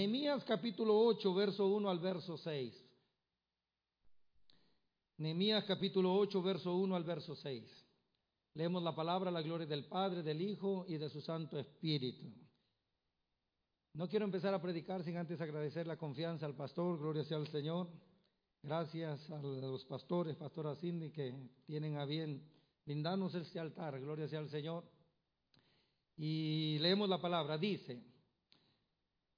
Nehemías capítulo 8, verso 1 al verso 6. Nehemías capítulo 8, verso 1 al verso 6. Leemos la palabra, la gloria del Padre, del Hijo y de su Santo Espíritu. No quiero empezar a predicar sin antes agradecer la confianza al pastor, gloria sea al Señor. Gracias a los pastores, pastora Cindy, que tienen a bien brindarnos este altar, gloria sea al Señor. Y leemos la palabra, dice,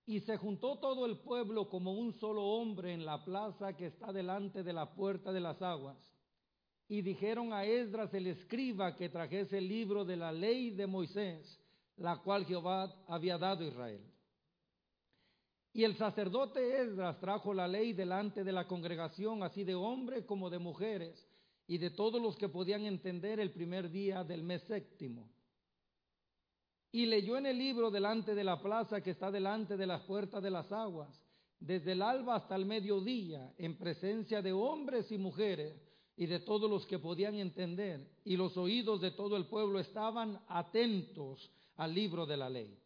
y se juntó todo el pueblo como un solo hombre en la plaza que está delante de la puerta de las aguas. Y dijeron a Esdras el escriba que trajese el libro de la ley de Moisés, la cual Jehová había dado a Israel. Y el sacerdote Esdras trajo la ley delante de la congregación, así de hombres como de mujeres, y de todos los que podían entender el primer día del mes séptimo y leyó en el libro delante de la plaza que está delante de las puertas de las aguas, desde el alba hasta el mediodía, en presencia de hombres y mujeres y de todos los que podían entender, y los oídos de todo el pueblo estaban atentos al libro de la ley.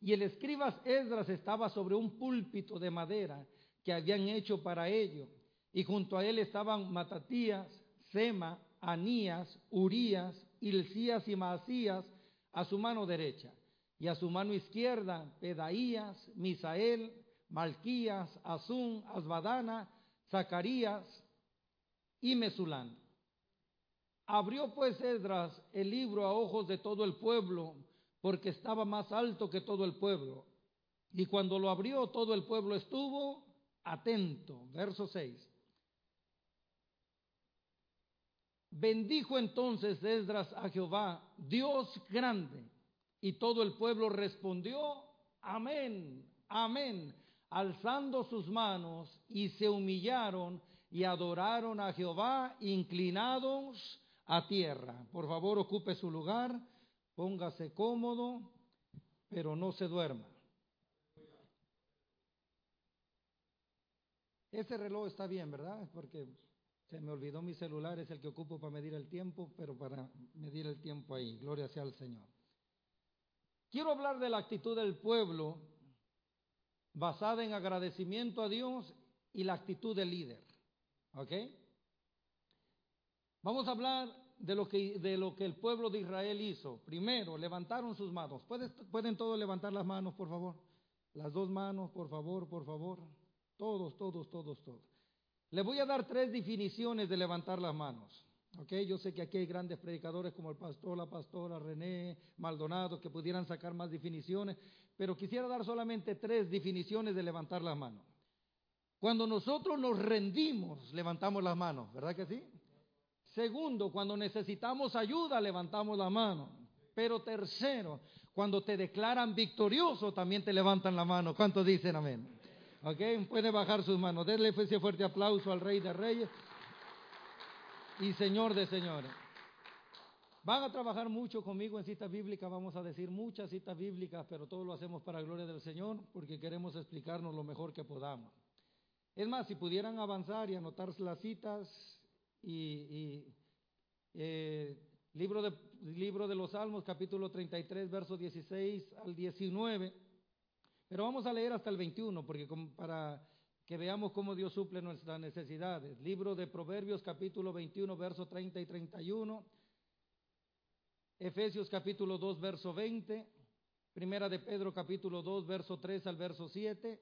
Y el escribas Esdras estaba sobre un púlpito de madera que habían hecho para ello, y junto a él estaban Matatías, Sema, Anías, Urías, Hilcías y Maasías, a su mano derecha, y a su mano izquierda Pedaías, Misael, Malquías, Azún, Asbadana, Zacarías y Mesulán. Abrió pues Esdras el libro a ojos de todo el pueblo, porque estaba más alto que todo el pueblo. Y cuando lo abrió, todo el pueblo estuvo atento. Verso 6. Bendijo entonces Esdras a Jehová, Dios grande, y todo el pueblo respondió, amén, amén, alzando sus manos y se humillaron y adoraron a Jehová inclinados a tierra. Por favor, ocupe su lugar, póngase cómodo, pero no se duerma. Ese reloj está bien, ¿verdad? Porque se me olvidó mi celular, es el que ocupo para medir el tiempo, pero para medir el tiempo ahí. Gloria sea al Señor. Quiero hablar de la actitud del pueblo basada en agradecimiento a Dios y la actitud del líder. ¿Ok? Vamos a hablar de lo que, el pueblo de Israel hizo. Primero, levantaron sus manos. ¿Pueden, ¿Pueden todos levantar las manos, por favor? Las dos manos, por favor, por favor. Todos, todos, todos, todos. Le voy a dar tres definiciones de levantar las manos. Okay, yo sé que aquí hay grandes predicadores como el pastor, la pastora, René, Maldonado, que pudieran sacar más definiciones, pero quisiera dar solamente tres definiciones de levantar las manos. Cuando nosotros nos rendimos, levantamos las manos, ¿verdad que sí? Segundo, cuando necesitamos ayuda, levantamos la mano. Pero tercero, cuando te declaran victorioso, también te levantan la mano. ¿Cuántos dicen amén? ¿Ok? Puede bajar sus manos. Denle ese fuerte aplauso al Rey de Reyes y Señor de Señores. Van a trabajar mucho conmigo en citas bíblicas, vamos a decir muchas citas bíblicas, pero todo lo hacemos para gloria del Señor porque queremos explicarnos lo mejor que podamos. Es más, si pudieran avanzar y anotar las citas y, eh, libro, de, libro de los Salmos, capítulo 33, versos 16 al 19. Pero vamos a leer hasta el 21, porque para que veamos cómo Dios suple nuestras necesidades. Libro de Proverbios, capítulo 21, verso 30 y 31. Efesios, capítulo 2, verso 20. Primera de Pedro, capítulo 2, verso 3 al verso 7.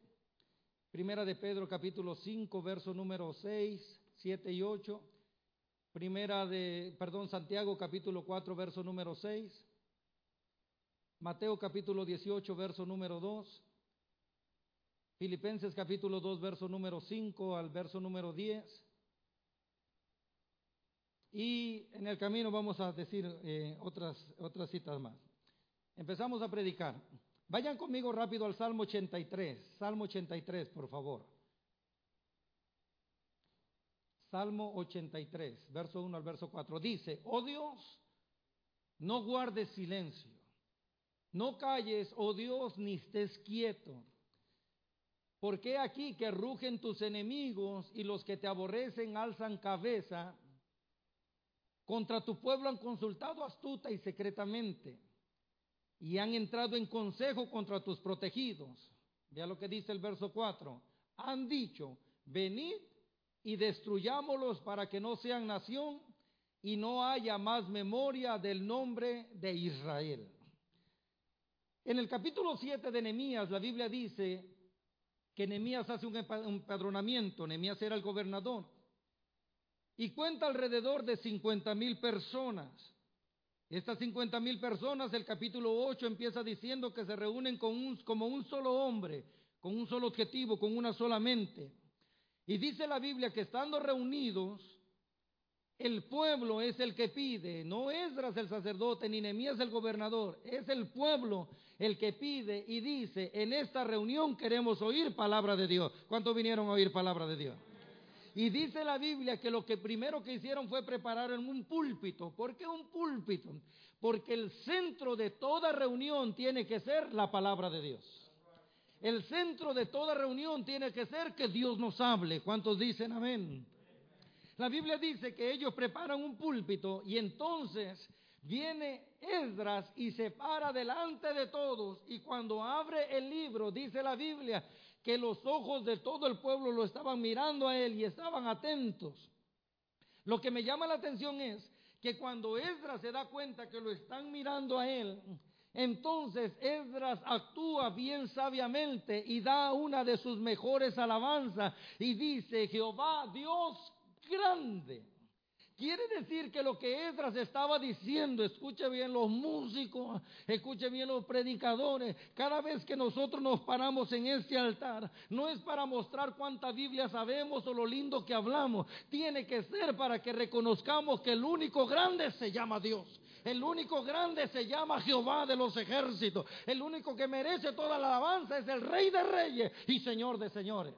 Primera de Pedro, capítulo 5, verso número 6, 7 y 8. Primera de, perdón, Santiago, capítulo 4, verso número 6. Mateo, capítulo 18, verso número 2. Filipenses capítulo 2, verso número 5 al verso número 10. Y en el camino vamos a decir eh, otras, otras citas más. Empezamos a predicar. Vayan conmigo rápido al Salmo 83. Salmo 83, por favor. Salmo 83, verso 1 al verso 4. Dice, oh Dios, no guardes silencio. No calles, oh Dios, ni estés quieto ¿Por qué aquí que rugen tus enemigos y los que te aborrecen alzan cabeza? Contra tu pueblo han consultado astuta y secretamente y han entrado en consejo contra tus protegidos. Vea lo que dice el verso 4. Han dicho, venid y destruyámoslos para que no sean nación y no haya más memoria del nombre de Israel. En el capítulo 7 de Nehemías, la Biblia dice que Nehemías hace un empadronamiento, Nehemías era el gobernador, y cuenta alrededor de 50 mil personas. Estas 50 mil personas, el capítulo 8 empieza diciendo que se reúnen con como un solo hombre, con un solo objetivo, con una sola mente. Y dice la Biblia que estando reunidos, el pueblo es el que pide, no Esdras el sacerdote ni Nehemías el gobernador, es el pueblo el que pide y dice, en esta reunión queremos oír palabra de Dios. ¿Cuántos vinieron a oír palabra de Dios? Y dice la Biblia que lo que primero que hicieron fue preparar un púlpito. ¿Por qué un púlpito? Porque el centro de toda reunión tiene que ser la palabra de Dios. El centro de toda reunión tiene que ser que Dios nos hable. ¿Cuántos dicen amén? La Biblia dice que ellos preparan un púlpito y entonces viene Esdras y se para delante de todos y cuando abre el libro, dice la Biblia, que los ojos de todo el pueblo lo estaban mirando a él y estaban atentos. Lo que me llama la atención es que cuando Esdras se da cuenta que lo están mirando a él, entonces Esdras actúa bien sabiamente y da una de sus mejores alabanzas y dice, Jehová Dios grande. Quiere decir que lo que Esdras estaba diciendo, escuche bien los músicos, escuche bien los predicadores, cada vez que nosotros nos paramos en este altar, no es para mostrar cuánta Biblia sabemos o lo lindo que hablamos, tiene que ser para que reconozcamos que el único grande se llama Dios. El único grande se llama Jehová de los ejércitos. El único que merece toda la alabanza es el Rey de Reyes y Señor de Señores.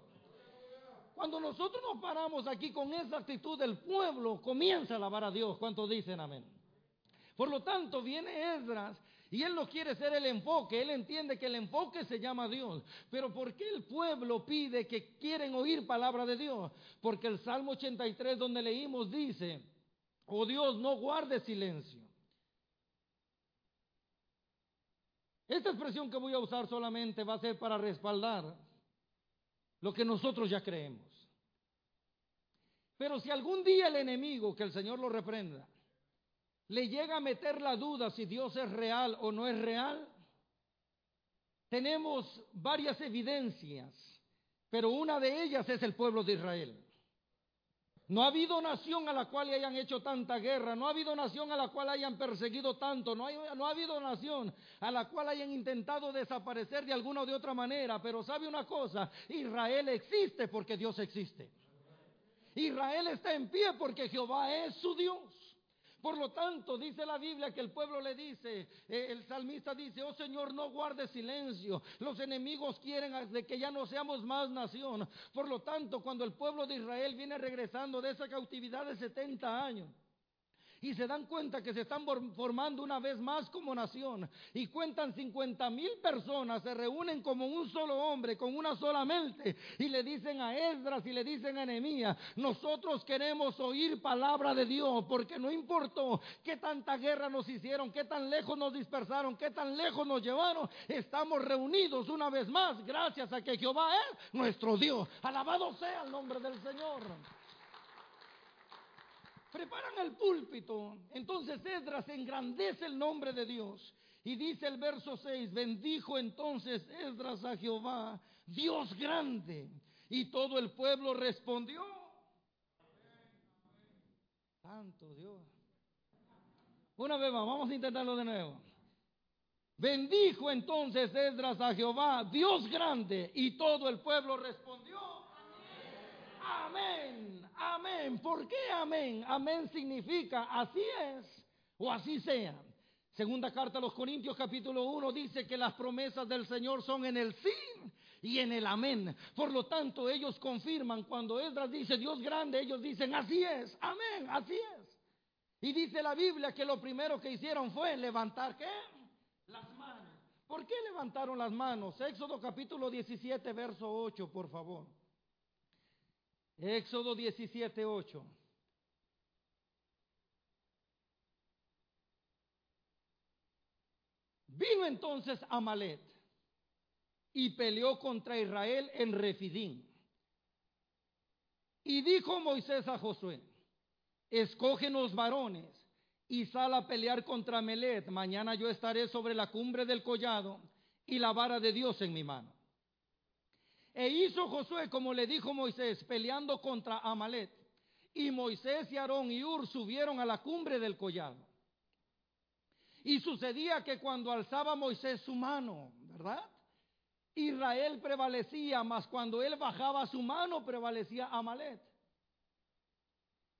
Cuando nosotros nos paramos aquí con esa actitud del pueblo, comienza a alabar a Dios. ¿Cuántos dicen amén? Por lo tanto, viene Esdras y él no quiere ser el enfoque, él entiende que el enfoque se llama Dios. Pero ¿por qué el pueblo pide que quieren oír palabra de Dios? Porque el Salmo 83 donde leímos dice, oh Dios, no guarde silencio. Esta expresión que voy a usar solamente va a ser para respaldar lo que nosotros ya creemos. Pero si algún día el enemigo, que el Señor lo reprenda, le llega a meter la duda si Dios es real o no es real, tenemos varias evidencias, pero una de ellas es el pueblo de Israel. No ha habido nación a la cual hayan hecho tanta guerra, no ha habido nación a la cual hayan perseguido tanto, no, no ha habido nación a la cual hayan intentado desaparecer de alguna o de otra manera, pero sabe una cosa, Israel existe porque Dios existe. Israel está en pie porque Jehová es su Dios. Por lo tanto, dice la Biblia que el pueblo le dice, eh, el salmista dice, oh Señor, no guarde silencio. Los enemigos quieren de que ya no seamos más nación. Por lo tanto, cuando el pueblo de Israel viene regresando de esa cautividad de 70 años, y se dan cuenta que se están formando una vez más como nación y cuentan 50 mil personas, se reúnen como un solo hombre, con una sola mente y le dicen a Esdras y le dicen a Nehemías, nosotros queremos oír palabra de Dios porque no importó qué tanta guerra nos hicieron, qué tan lejos nos dispersaron, qué tan lejos nos llevaron, estamos reunidos una vez más gracias a que Jehová es nuestro Dios. Alabado sea el nombre del Señor preparan el púlpito. Entonces Esdras engrandece el nombre de Dios. Y dice el verso 6, bendijo entonces Esdras a Jehová, Dios grande. Y todo el pueblo respondió. Santo Dios. Una vez más, vamos a intentarlo de nuevo. Bendijo entonces Esdras a Jehová, Dios grande, y todo el pueblo respondió. Amén. Amén. ¿Por qué amén? Amén significa así es o así sea. Segunda carta a los Corintios capítulo 1 dice que las promesas del Señor son en el sí y en el amén. Por lo tanto, ellos confirman cuando Esdras dice Dios grande, ellos dicen así es, amén, así es. Y dice la Biblia que lo primero que hicieron fue levantar qué? Las manos. ¿Por qué levantaron las manos? Éxodo capítulo 17, verso 8, por favor. Éxodo 17, 8. Vino entonces Amalet y peleó contra Israel en Refidín. Y dijo Moisés a Josué, escógenos varones y sal a pelear contra Melet. Mañana yo estaré sobre la cumbre del collado y la vara de Dios en mi mano. E hizo Josué como le dijo Moisés, peleando contra Amalet. Y Moisés y Aarón y Ur subieron a la cumbre del collado. Y sucedía que cuando alzaba Moisés su mano, ¿verdad? Israel prevalecía, mas cuando él bajaba su mano prevalecía Amalet.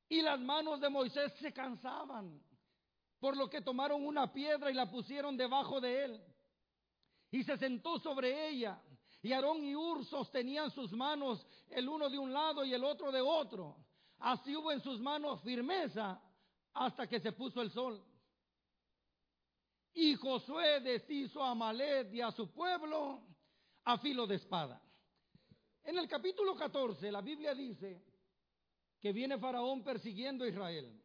Y las manos de Moisés se cansaban, por lo que tomaron una piedra y la pusieron debajo de él. Y se sentó sobre ella. Y Aarón y Ur sostenían sus manos el uno de un lado y el otro de otro. Así hubo en sus manos firmeza hasta que se puso el sol. Y Josué deshizo a Amalet y a su pueblo a filo de espada. En el capítulo 14 la Biblia dice que viene Faraón persiguiendo a Israel.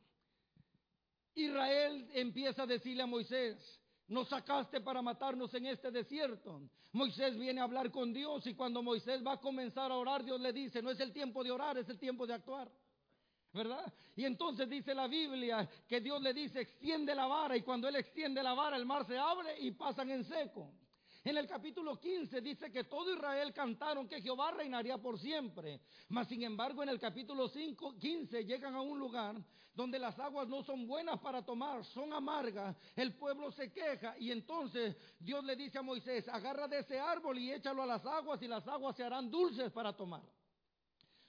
Israel empieza a decirle a Moisés, nos sacaste para matarnos en este desierto. Moisés viene a hablar con Dios y cuando Moisés va a comenzar a orar, Dios le dice, no es el tiempo de orar, es el tiempo de actuar. ¿Verdad? Y entonces dice la Biblia que Dios le dice, extiende la vara y cuando Él extiende la vara, el mar se abre y pasan en seco. En el capítulo 15 dice que todo Israel cantaron que Jehová reinaría por siempre. Mas sin embargo en el capítulo 5, 15 llegan a un lugar donde las aguas no son buenas para tomar, son amargas. El pueblo se queja y entonces Dios le dice a Moisés, agarra de ese árbol y échalo a las aguas y las aguas se harán dulces para tomar.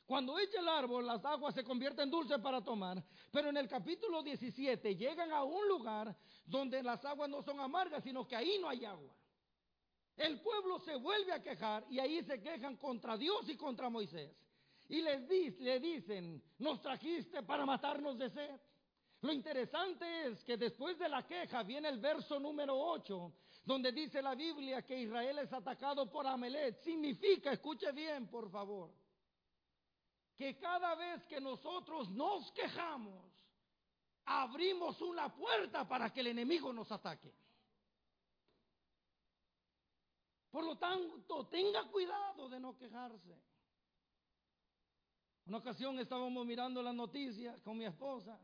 Cuando echa el árbol, las aguas se convierten dulces para tomar. Pero en el capítulo 17 llegan a un lugar donde las aguas no son amargas, sino que ahí no hay agua. El pueblo se vuelve a quejar y ahí se quejan contra Dios y contra Moisés. Y les le dicen, nos trajiste para matarnos de sed. Lo interesante es que después de la queja viene el verso número 8, donde dice la Biblia que Israel es atacado por Amelet. Significa, escuche bien, por favor, que cada vez que nosotros nos quejamos, abrimos una puerta para que el enemigo nos ataque. Por lo tanto, tenga cuidado de no quejarse. Una ocasión estábamos mirando las noticias con mi esposa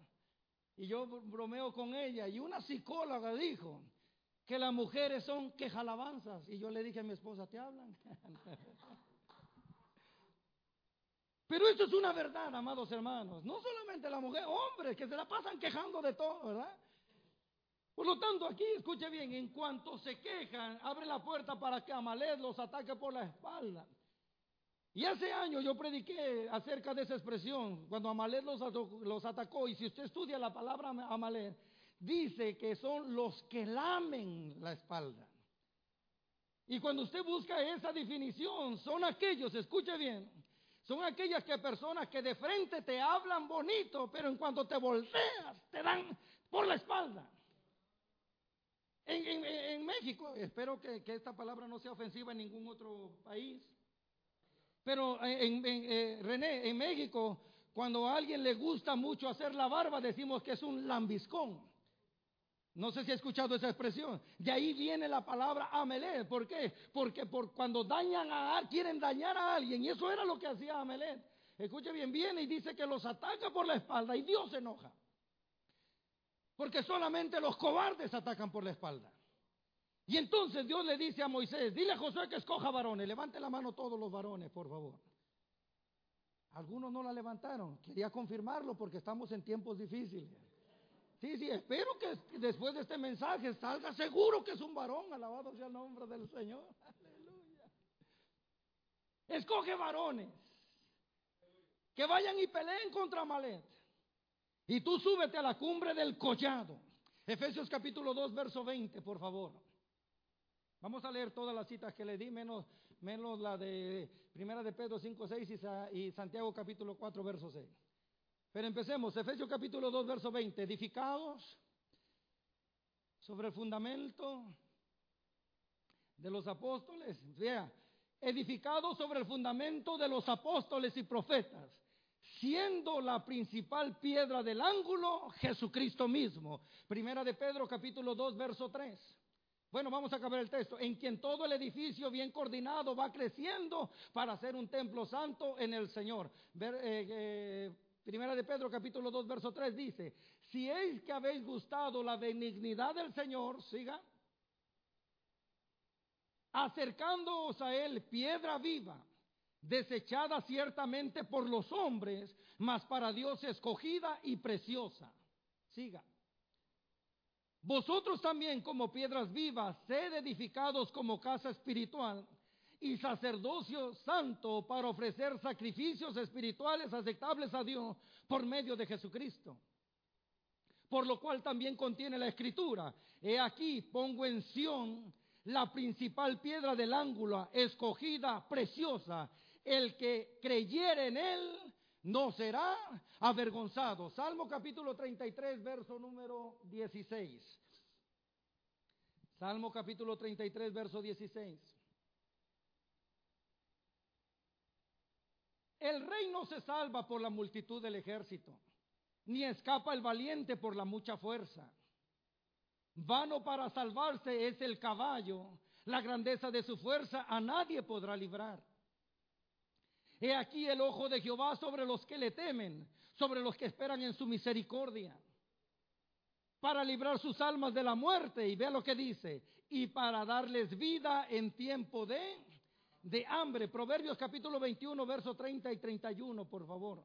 y yo bromeo con ella y una psicóloga dijo que las mujeres son quejalabanzas y yo le dije a mi esposa, ¿te hablan? Pero esto es una verdad, amados hermanos. No solamente la mujer, hombres que se la pasan quejando de todo, ¿verdad? Por lo tanto, aquí escuche bien, en cuanto se quejan, abre la puerta para que Amalek los ataque por la espalda. Y hace años yo prediqué acerca de esa expresión, cuando Amalek los, los atacó, y si usted estudia la palabra Amalek, dice que son los que lamen la espalda. Y cuando usted busca esa definición, son aquellos, escuche bien, son aquellas que personas que de frente te hablan bonito, pero en cuanto te volteas, te dan por la espalda. En, México, espero que, esta palabra no sea ofensiva en ningún otro país, pero en, eh, René, en México, cuando a alguien le gusta mucho hacer la barba, decimos que es un lambiscón. No sé si ha escuchado esa expresión. De ahí viene la palabra Amelet. ¿Por qué? Porque por cuando dañan a quieren dañar a alguien. Y eso era lo que hacía Amelet. Escuche bien, viene y dice que los ataca por la espalda y Dios se enoja. Porque solamente los cobardes atacan por la espalda. Y entonces Dios le dice a Moisés, dile a Josué que escoja varones, levante la mano todos los varones, por favor. Algunos no la levantaron, quería confirmarlo porque estamos en tiempos difíciles. Sí, sí, espero que después de este mensaje salga seguro que es un varón, alabado sea el nombre del Señor. Aleluya. Escoge varones que vayan y peleen contra Malet. Y tú súbete a la cumbre del collado. Efesios capítulo 2, verso 20, por favor. Vamos a leer todas las citas que le di, menos, la de Primera de Pedro 5, 6 y, Santiago capítulo 4, verso 6. Pero empecemos, Efesios capítulo 2, verso 20. Edificados sobre el fundamento de los apóstoles. Vea, edificados sobre el fundamento de los apóstoles y profetas siendo la principal piedra del ángulo Jesucristo mismo. Primera de Pedro capítulo 2 verso 3. Bueno, vamos a acabar el texto. En quien todo el edificio bien coordinado va creciendo para ser un templo santo en el Señor. Eh, eh, primera de Pedro capítulo 2 verso 3 dice, si es que habéis gustado la benignidad del Señor, siga, acercándoos a Él piedra viva, desechada ciertamente por los hombres, mas para Dios escogida y preciosa. Siga. Vosotros también como piedras vivas, sed edificados como casa espiritual y sacerdocio santo para ofrecer sacrificios espirituales aceptables a Dios por medio de Jesucristo. Por lo cual también contiene la escritura. He aquí, pongo en Sión la principal piedra del ángulo, escogida, preciosa. El que creyere en él no será avergonzado. Salmo capítulo 33, verso número 16. Salmo capítulo 33, verso 16. El rey no se salva por la multitud del ejército, ni escapa el valiente por la mucha fuerza. Vano para salvarse es el caballo, la grandeza de su fuerza a nadie podrá librar. He aquí el ojo de Jehová sobre los que le temen, sobre los que esperan en su misericordia, para librar sus almas de la muerte. Y vea lo que dice, y para darles vida en tiempo de, de hambre. Proverbios capítulo 21, verso 30 y 31, por favor.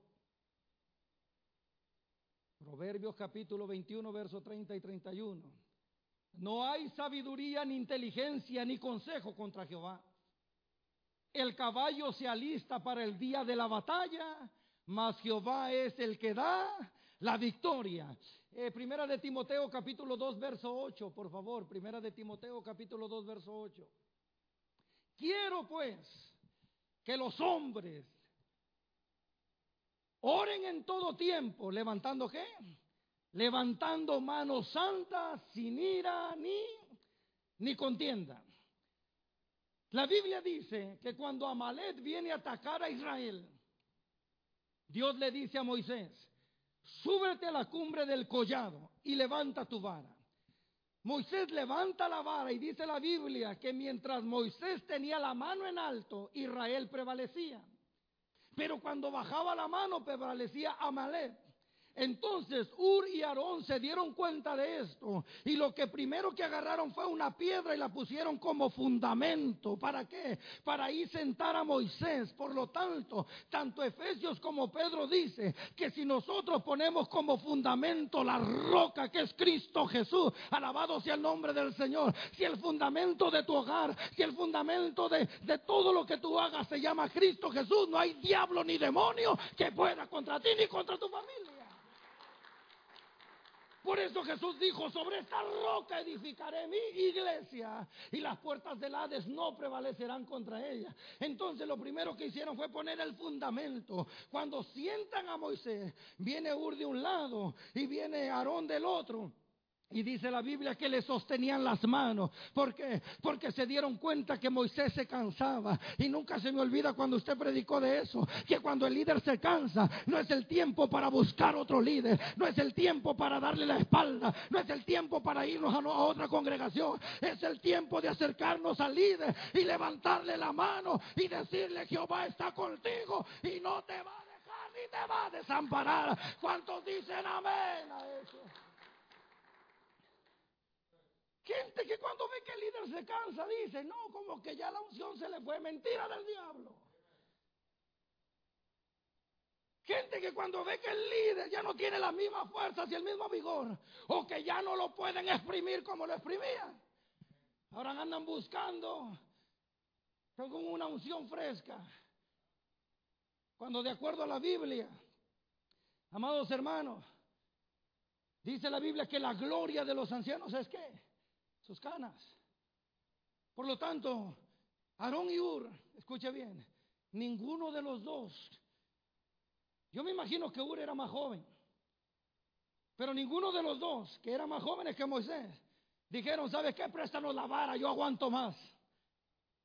Proverbios capítulo 21, verso 30 y 31. No hay sabiduría ni inteligencia ni consejo contra Jehová. El caballo se alista para el día de la batalla, mas Jehová es el que da la victoria. Eh, primera de Timoteo capítulo 2 verso 8, por favor. Primera de Timoteo capítulo 2 verso 8. Quiero pues que los hombres oren en todo tiempo, levantando qué? Levantando manos santas, sin ira ni, ni contienda la Biblia dice que cuando Amalet viene a atacar a Israel, Dios le dice a Moisés, súbete a la cumbre del collado y levanta tu vara. Moisés levanta la vara y dice la Biblia que mientras Moisés tenía la mano en alto, Israel prevalecía. Pero cuando bajaba la mano prevalecía Amalet. Entonces Ur y Aarón se dieron cuenta de esto y lo que primero que agarraron fue una piedra y la pusieron como fundamento. ¿Para qué? Para ir sentar a Moisés. Por lo tanto, tanto Efesios como Pedro dice que si nosotros ponemos como fundamento la roca que es Cristo Jesús, alabado sea el nombre del Señor, si el fundamento de tu hogar, si el fundamento de, de todo lo que tú hagas se llama Cristo Jesús, no hay diablo ni demonio que pueda contra ti ni contra tu familia. Por eso Jesús dijo, sobre esta roca edificaré mi iglesia y las puertas del Hades no prevalecerán contra ella. Entonces lo primero que hicieron fue poner el fundamento. Cuando sientan a Moisés, viene Ur de un lado y viene Aarón del otro. Y dice la Biblia que le sostenían las manos. ¿Por qué? Porque se dieron cuenta que Moisés se cansaba. Y nunca se me olvida cuando usted predicó de eso. Que cuando el líder se cansa, no es el tiempo para buscar otro líder. No es el tiempo para darle la espalda. No es el tiempo para irnos a, otra congregación. Es el tiempo de acercarnos al líder y levantarle la mano y decirle Jehová está contigo y no te va a dejar ni te va a desamparar. ¿Cuántos dicen amén a eso? Gente que cuando ve que el líder se cansa dice, no, como que ya la unción se le fue mentira del diablo. Gente que cuando ve que el líder ya no tiene las mismas fuerzas y el mismo vigor, o que ya no lo pueden exprimir como lo exprimían, ahora andan buscando con una unción fresca. Cuando de acuerdo a la Biblia, amados hermanos, dice la Biblia que la gloria de los ancianos es que sus canas. Por lo tanto, Aarón y Ur, escuche bien, ninguno de los dos, yo me imagino que Ur era más joven, pero ninguno de los dos, que eran más jóvenes que Moisés, dijeron, ¿sabes qué? Préstanos la vara, yo aguanto más.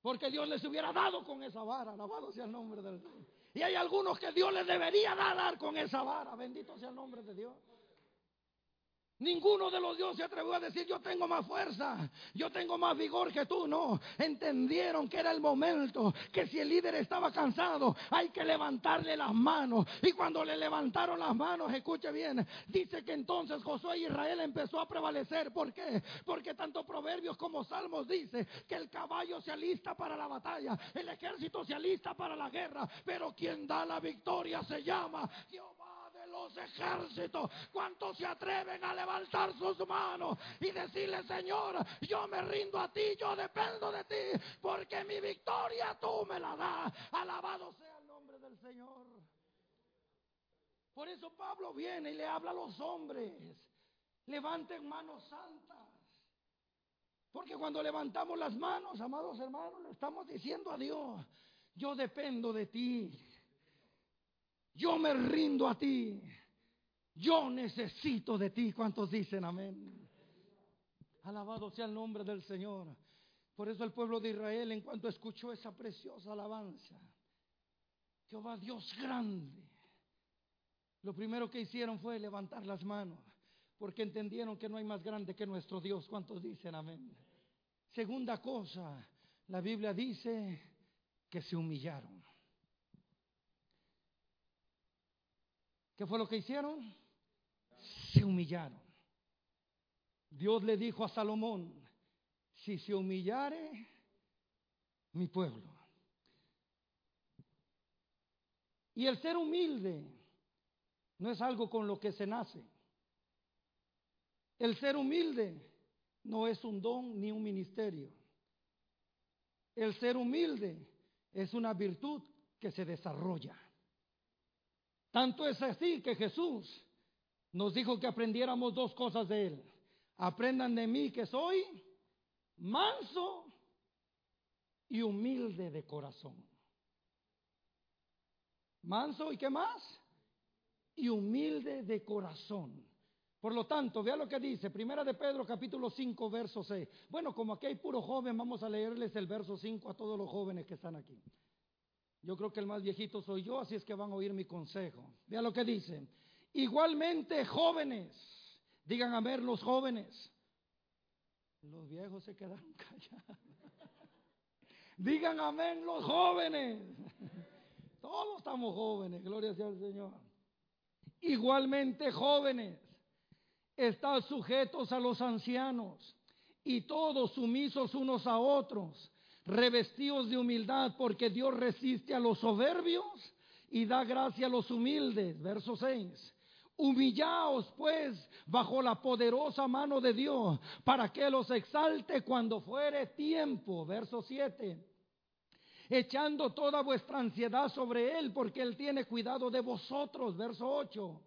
Porque Dios les hubiera dado con esa vara, alabado sea el nombre del Señor. Y hay algunos que Dios les debería dar con esa vara, bendito sea el nombre de Dios. Ninguno de los dioses se atrevió a decir yo tengo más fuerza, yo tengo más vigor que tú, no. Entendieron que era el momento, que si el líder estaba cansado, hay que levantarle las manos. Y cuando le levantaron las manos, escuche bien, dice que entonces Josué y Israel empezó a prevalecer. ¿Por qué? Porque tanto Proverbios como Salmos dice que el caballo se alista para la batalla, el ejército se alista para la guerra, pero quien da la victoria se llama Jehová los ejércitos. ¿Cuántos se atreven a levantar sus manos y decirle, Señor, yo me rindo a ti, yo dependo de ti, porque mi victoria tú me la das. Alabado sea el nombre del Señor. Por eso Pablo viene y le habla a los hombres. Levanten manos santas. Porque cuando levantamos las manos, amados hermanos, le estamos diciendo a Dios, yo dependo de ti. Yo me rindo a ti. Yo necesito de ti. ¿Cuántos dicen amén? Alabado sea el nombre del Señor. Por eso el pueblo de Israel, en cuanto escuchó esa preciosa alabanza, Jehová Dios grande, lo primero que hicieron fue levantar las manos, porque entendieron que no hay más grande que nuestro Dios. ¿Cuántos dicen amén? Segunda cosa, la Biblia dice que se humillaron. ¿Qué fue lo que hicieron? Se humillaron. Dios le dijo a Salomón, si se humillare mi pueblo. Y el ser humilde no es algo con lo que se nace. El ser humilde no es un don ni un ministerio. El ser humilde es una virtud que se desarrolla. Tanto es así que Jesús nos dijo que aprendiéramos dos cosas de Él. Aprendan de mí que soy manso y humilde de corazón. Manso y qué más? Y humilde de corazón. Por lo tanto, vea lo que dice, Primera de Pedro capítulo 5, verso 6. Bueno, como aquí hay puro joven, vamos a leerles el verso 5 a todos los jóvenes que están aquí. Yo creo que el más viejito soy yo, así es que van a oír mi consejo. Vea lo que dice. Igualmente jóvenes, digan a ver los jóvenes. Los viejos se quedaron callados. digan amén los jóvenes. Todos estamos jóvenes, gloria sea al Señor. Igualmente jóvenes, están sujetos a los ancianos y todos sumisos unos a otros revestidos de humildad, porque Dios resiste a los soberbios y da gracia a los humildes. Verso 6. Humillaos pues bajo la poderosa mano de Dios para que los exalte cuando fuere tiempo. Verso 7. Echando toda vuestra ansiedad sobre Él porque Él tiene cuidado de vosotros. Verso 8.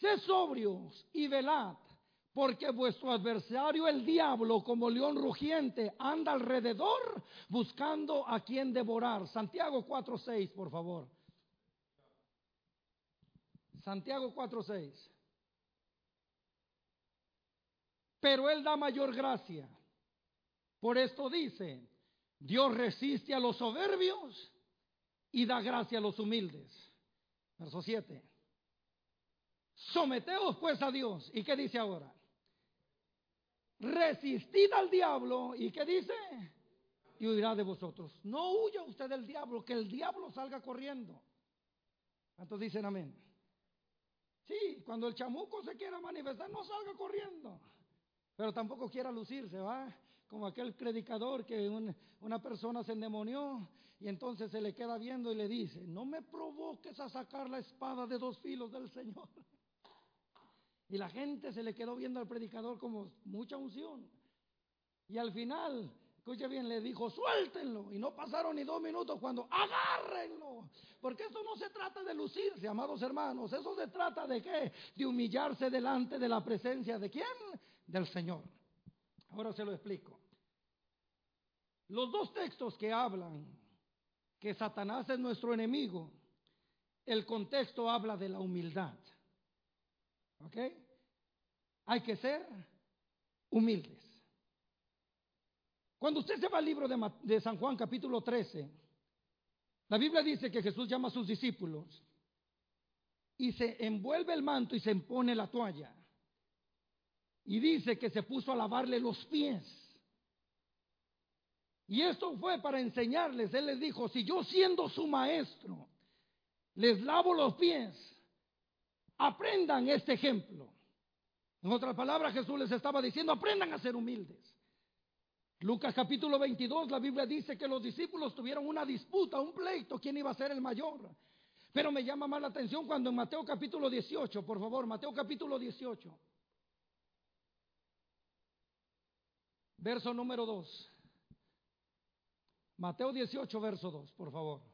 Sé sobrios y velad porque vuestro adversario, el diablo, como león rugiente, anda alrededor buscando a quien devorar. Santiago 4.6, por favor. Santiago 4.6. Pero Él da mayor gracia. Por esto dice, Dios resiste a los soberbios y da gracia a los humildes. Verso 7. Someteos pues a Dios. ¿Y qué dice ahora? Resistid al diablo y ¿qué dice? Y huirá de vosotros. No huya usted del diablo, que el diablo salga corriendo. ¿Cuántos dicen amén? Sí, cuando el chamuco se quiera manifestar, no salga corriendo. Pero tampoco quiera lucirse, ¿va? Como aquel predicador que una persona se endemonió y entonces se le queda viendo y le dice, no me provoques a sacar la espada de dos filos del Señor. Y la gente se le quedó viendo al predicador como mucha unción. Y al final, escuche bien, le dijo, suéltenlo. Y no pasaron ni dos minutos cuando, agárrenlo. Porque eso no se trata de lucirse, amados hermanos. Eso se trata de qué? De humillarse delante de la presencia de quién? Del Señor. Ahora se lo explico. Los dos textos que hablan que Satanás es nuestro enemigo, el contexto habla de la humildad. ¿Ok? Hay que ser humildes. Cuando usted se va al libro de, San Juan capítulo 13, la Biblia dice que Jesús llama a sus discípulos y se envuelve el manto y se impone la toalla. Y dice que se puso a lavarle los pies. Y esto fue para enseñarles. Él les dijo, si yo siendo su maestro, les lavo los pies, aprendan este ejemplo. En otras palabras, Jesús les estaba diciendo, aprendan a ser humildes. Lucas capítulo 22, la Biblia dice que los discípulos tuvieron una disputa, un pleito, quién iba a ser el mayor. Pero me llama más la atención cuando en Mateo capítulo 18, por favor, Mateo capítulo 18, verso número 2. Mateo 18, verso 2, por favor.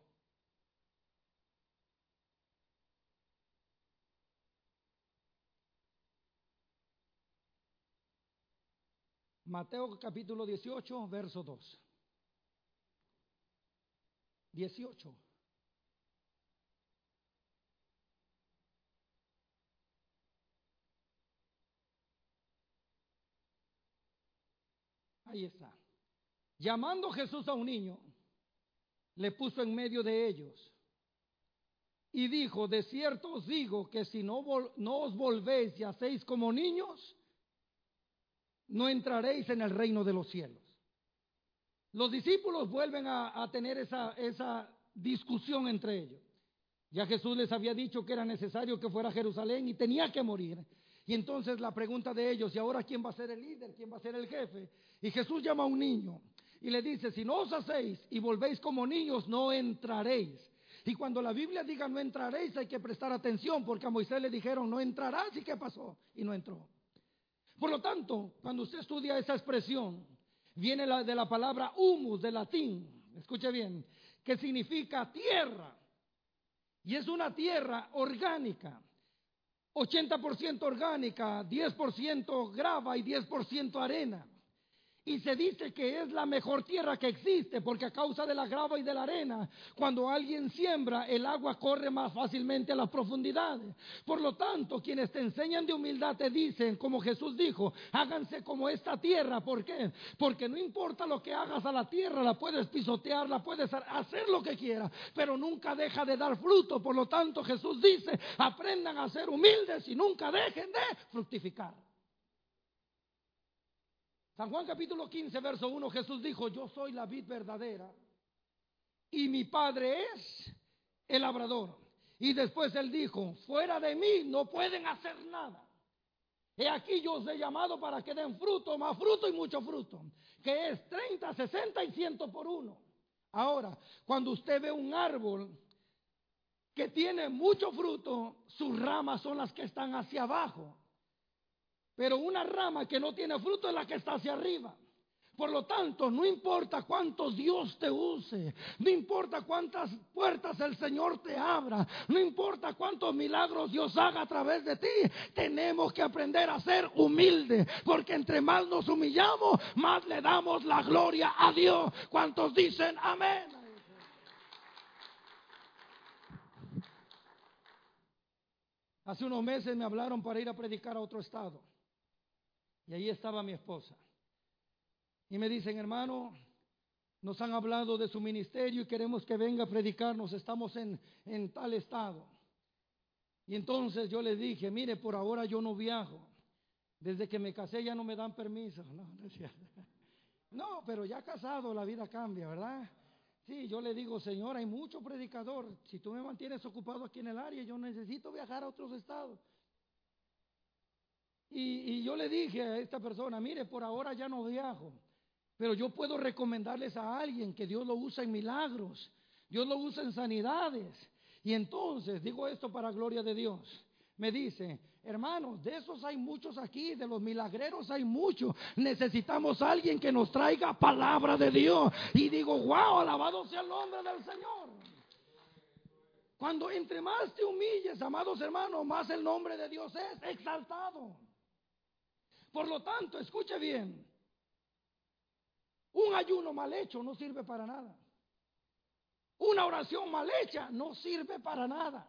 Mateo capítulo 18, verso 2. 18. Ahí está. Llamando Jesús a un niño, le puso en medio de ellos y dijo, de cierto os digo que si no, no os volvéis y hacéis como niños, no entraréis en el reino de los cielos. Los discípulos vuelven a, tener esa, esa discusión entre ellos. Ya Jesús les había dicho que era necesario que fuera a Jerusalén y tenía que morir. Y entonces la pregunta de ellos, ¿y ahora quién va a ser el líder? ¿Quién va a ser el jefe? Y Jesús llama a un niño y le dice, si no os hacéis y volvéis como niños, no entraréis. Y cuando la Biblia diga no entraréis, hay que prestar atención, porque a Moisés le dijeron, no entrarás, ¿y qué pasó? Y no entró. Por lo tanto, cuando usted estudia esa expresión, viene de la palabra humus, de latín, escuche bien, que significa tierra. Y es una tierra orgánica. 80% orgánica, 10% grava y 10% arena. Y se dice que es la mejor tierra que existe, porque a causa de la grava y de la arena, cuando alguien siembra, el agua corre más fácilmente a las profundidades. Por lo tanto, quienes te enseñan de humildad te dicen, como Jesús dijo, háganse como esta tierra. ¿Por qué? Porque no importa lo que hagas a la tierra, la puedes pisotear, la puedes hacer lo que quieras, pero nunca deja de dar fruto. Por lo tanto, Jesús dice, aprendan a ser humildes y nunca dejen de fructificar. San Juan capítulo 15, verso 1, Jesús dijo, yo soy la vid verdadera y mi padre es el labrador. Y después él dijo, fuera de mí no pueden hacer nada. He aquí yo os he llamado para que den fruto, más fruto y mucho fruto, que es 30, 60 y 100 por uno. Ahora, cuando usted ve un árbol que tiene mucho fruto, sus ramas son las que están hacia abajo. Pero una rama que no tiene fruto es la que está hacia arriba. Por lo tanto, no importa cuántos Dios te use, no importa cuántas puertas el Señor te abra, no importa cuántos milagros Dios haga a través de ti, tenemos que aprender a ser humildes, porque entre más nos humillamos, más le damos la gloria a Dios. ¿Cuántos dicen amén? Hace unos meses me hablaron para ir a predicar a otro estado. Y ahí estaba mi esposa. Y me dicen, hermano, nos han hablado de su ministerio y queremos que venga a predicarnos. Estamos en, en tal estado. Y entonces yo le dije, mire, por ahora yo no viajo. Desde que me casé ya no me dan permiso. No, no, no, pero ya casado la vida cambia, ¿verdad? Sí, yo le digo, Señor, hay mucho predicador. Si tú me mantienes ocupado aquí en el área, yo necesito viajar a otros estados. Y, yo le dije a esta persona, mire, por ahora ya no viajo, pero yo puedo recomendarles a alguien que Dios lo usa en milagros, Dios lo usa en sanidades. Y entonces, digo esto para gloria de Dios, me dice, hermanos, de esos hay muchos aquí, de los milagreros hay muchos. Necesitamos a alguien que nos traiga palabra de Dios. Y digo, wow, alabado sea el nombre del Señor. Cuando entre más te humilles, amados hermanos, más el nombre de Dios es exaltado. Por lo tanto, escuche bien, un ayuno mal hecho no sirve para nada. Una oración mal hecha no sirve para nada.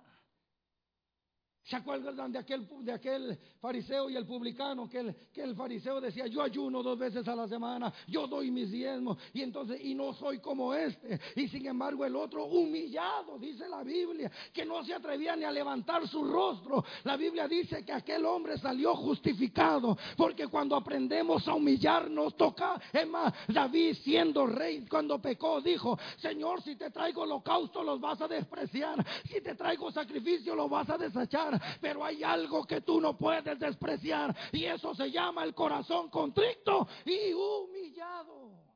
¿Se acuerdan de aquel, de aquel fariseo y el publicano? Que el, que el fariseo decía, yo ayuno dos veces a la semana, yo doy mis diezmos, y entonces, y no soy como este. Y sin embargo el otro humillado, dice la Biblia, que no se atrevía ni a levantar su rostro. La Biblia dice que aquel hombre salió justificado, porque cuando aprendemos a humillarnos, toca, es más, David siendo rey, cuando pecó, dijo, Señor, si te traigo holocausto, los vas a despreciar, si te traigo sacrificio, los vas a desechar pero hay algo que tú no puedes despreciar y eso se llama el corazón contrito y humillado.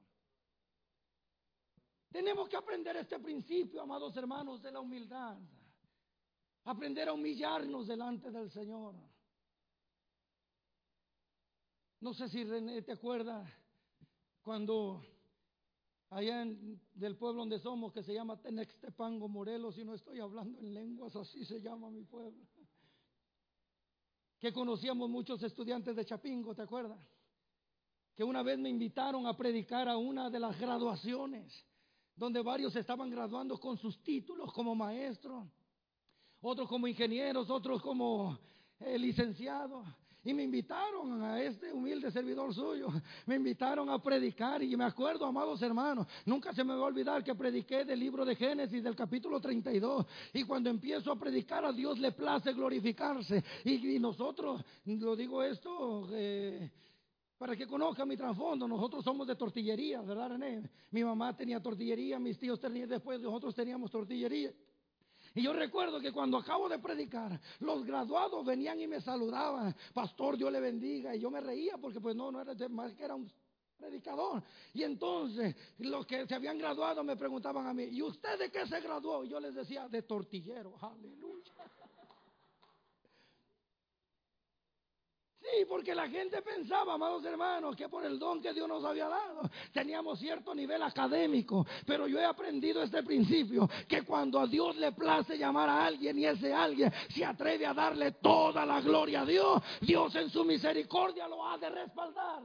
Tenemos que aprender este principio, amados hermanos, de la humildad. Aprender a humillarnos delante del Señor. No sé si René te acuerdas cuando allá del pueblo donde somos, que se llama Tenextepango, Morelos, y no estoy hablando en lenguas, así se llama mi pueblo que conocíamos muchos estudiantes de Chapingo, ¿te acuerdas? Que una vez me invitaron a predicar a una de las graduaciones, donde varios estaban graduando con sus títulos como maestros, otros como ingenieros, otros como eh, licenciados. Y me invitaron a este humilde servidor suyo, me invitaron a predicar y me acuerdo, amados hermanos, nunca se me va a olvidar que prediqué del libro de Génesis del capítulo 32 y cuando empiezo a predicar a Dios le place glorificarse y, nosotros, lo digo esto... Eh, para que conozca mi trasfondo, nosotros somos de tortillería, ¿verdad, René? Mi mamá tenía tortillería, mis tíos tenían, después nosotros teníamos tortillería. Y yo recuerdo que cuando acabo de predicar, los graduados venían y me saludaban, pastor, Dios le bendiga. Y yo me reía porque pues no, no era más que era un predicador. Y entonces los que se habían graduado me preguntaban a mí, ¿y usted de qué se graduó? Y yo les decía, de tortillero, aleluya. Sí, porque la gente pensaba, amados hermanos, que por el don que Dios nos había dado, teníamos cierto nivel académico. Pero yo he aprendido este principio, que cuando a Dios le place llamar a alguien y ese alguien se atreve a darle toda la gloria a Dios, Dios en su misericordia lo ha de respaldar.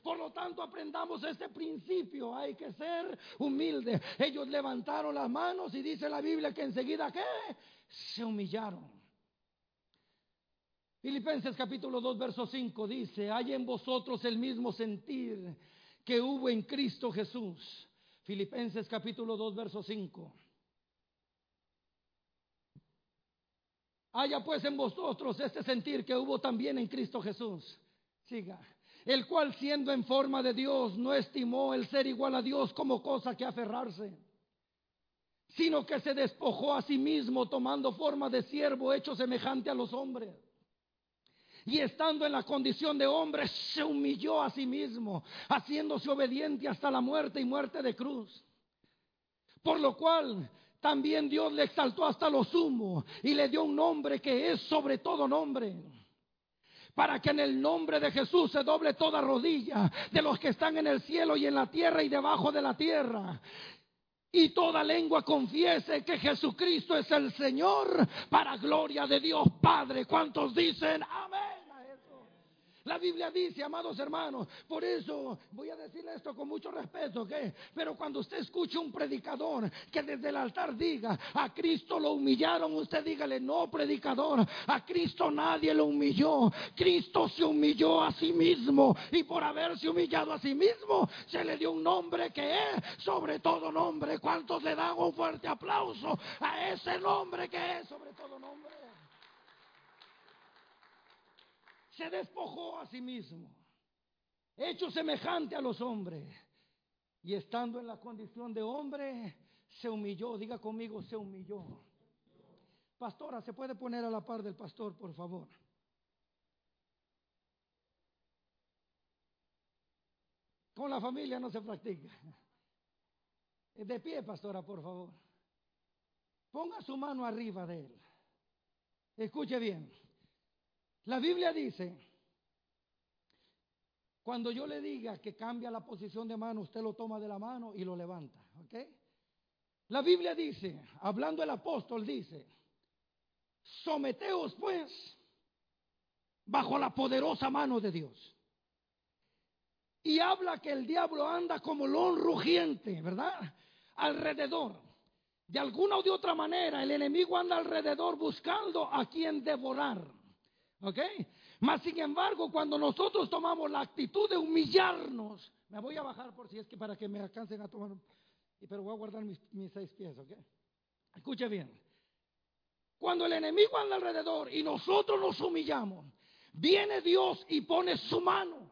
Por lo tanto, aprendamos este principio. Hay que ser humilde. Ellos levantaron las manos y dice la Biblia que enseguida que se humillaron. Filipenses capítulo 2, verso 5 dice, hay en vosotros el mismo sentir que hubo en Cristo Jesús. Filipenses capítulo 2, verso 5. Haya pues en vosotros este sentir que hubo también en Cristo Jesús. Siga. El cual siendo en forma de Dios no estimó el ser igual a Dios como cosa que aferrarse, sino que se despojó a sí mismo tomando forma de siervo hecho semejante a los hombres y estando en la condición de hombre, se humilló a sí mismo, haciéndose obediente hasta la muerte y muerte de cruz. Por lo cual también Dios le exaltó hasta lo sumo y le dio un nombre que es sobre todo nombre. Para que en el nombre de Jesús se doble toda rodilla de los que están en el cielo y en la tierra y debajo de la tierra y toda lengua confiese que Jesucristo es el Señor para gloria de Dios Padre. ¿Cuántos dicen amén? La Biblia dice, amados hermanos, por eso voy a decirle esto con mucho respeto, ¿ok? Pero cuando usted escuche un predicador que desde el altar diga, a Cristo lo humillaron, usted dígale, no, predicador, a Cristo nadie lo humilló. Cristo se humilló a sí mismo y por haberse humillado a sí mismo, se le dio un nombre que es sobre todo nombre. ¿Cuántos le dan un fuerte aplauso a ese nombre que es sobre todo nombre? Se despojó a sí mismo, hecho semejante a los hombres, y estando en la condición de hombre, se humilló, diga conmigo, se humilló. Pastora, ¿se puede poner a la par del pastor, por favor? Con la familia no se practica. De pie, pastora, por favor. Ponga su mano arriba de él. Escuche bien. La Biblia dice, cuando yo le diga que cambia la posición de mano, usted lo toma de la mano y lo levanta. ¿Ok? La Biblia dice, hablando el apóstol, dice, someteos pues bajo la poderosa mano de Dios. Y habla que el diablo anda como león rugiente, ¿verdad? Alrededor. De alguna o de otra manera, el enemigo anda alrededor buscando a quien devorar. ¿Ok? Mas, sin embargo, cuando nosotros tomamos la actitud de humillarnos, me voy a bajar por si es que para que me alcancen a tomar, pero voy a guardar mis, mis seis pies, ¿ok? Escuche bien. Cuando el enemigo anda alrededor y nosotros nos humillamos, viene Dios y pone su mano.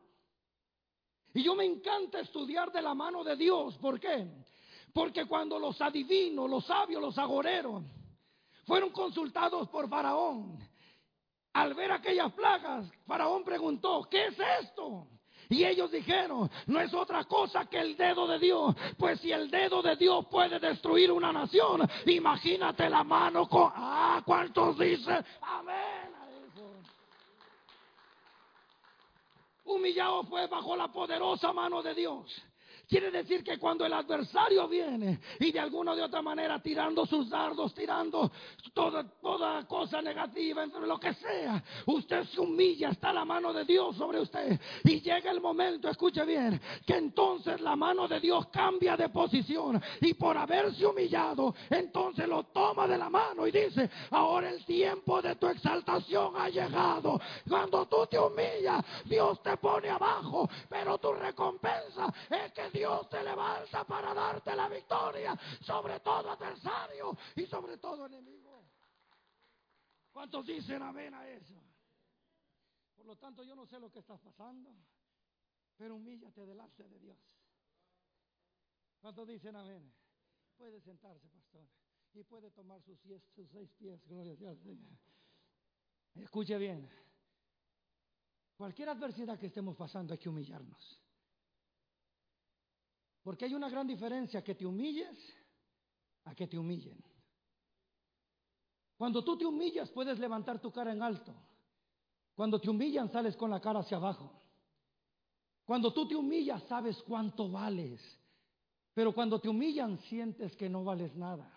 Y yo me encanta estudiar de la mano de Dios. ¿Por qué? Porque cuando los adivinos, los sabios, los agoreros fueron consultados por Faraón, al ver aquellas plagas, Faraón preguntó, ¿qué es esto? Y ellos dijeron, no es otra cosa que el dedo de Dios. Pues si el dedo de Dios puede destruir una nación, imagínate la mano con... Ah, ¿cuántos dicen? Amén. Humillado fue bajo la poderosa mano de Dios. Quiere decir que cuando el adversario viene y de alguna o de otra manera tirando sus dardos, tirando toda, toda cosa negativa, lo que sea, usted se humilla, está la mano de Dios sobre usted. Y llega el momento, escuche bien, que entonces la mano de Dios cambia de posición y por haberse humillado, entonces lo toma de la mano y dice, ahora el tiempo de tu exaltación ha llegado. Cuando tú te humillas, Dios te pone abajo, pero tu recompensa es que Dios te levanta para darte la victoria sobre todo adversario y sobre todo enemigo. ¿Cuántos dicen amén a eso? Por lo tanto, yo no sé lo que está pasando, pero humíllate delante de Dios. ¿Cuántos dicen amén? Puede sentarse, pastor, y puede tomar sus, seis pies, gloria a. Escuche bien. Cualquier adversidad que estemos pasando hay que humillarnos. Porque hay una gran diferencia que te humilles a que te humillen. Cuando tú te humillas puedes levantar tu cara en alto. Cuando te humillan sales con la cara hacia abajo. Cuando tú te humillas sabes cuánto vales. Pero cuando te humillan sientes que no vales nada.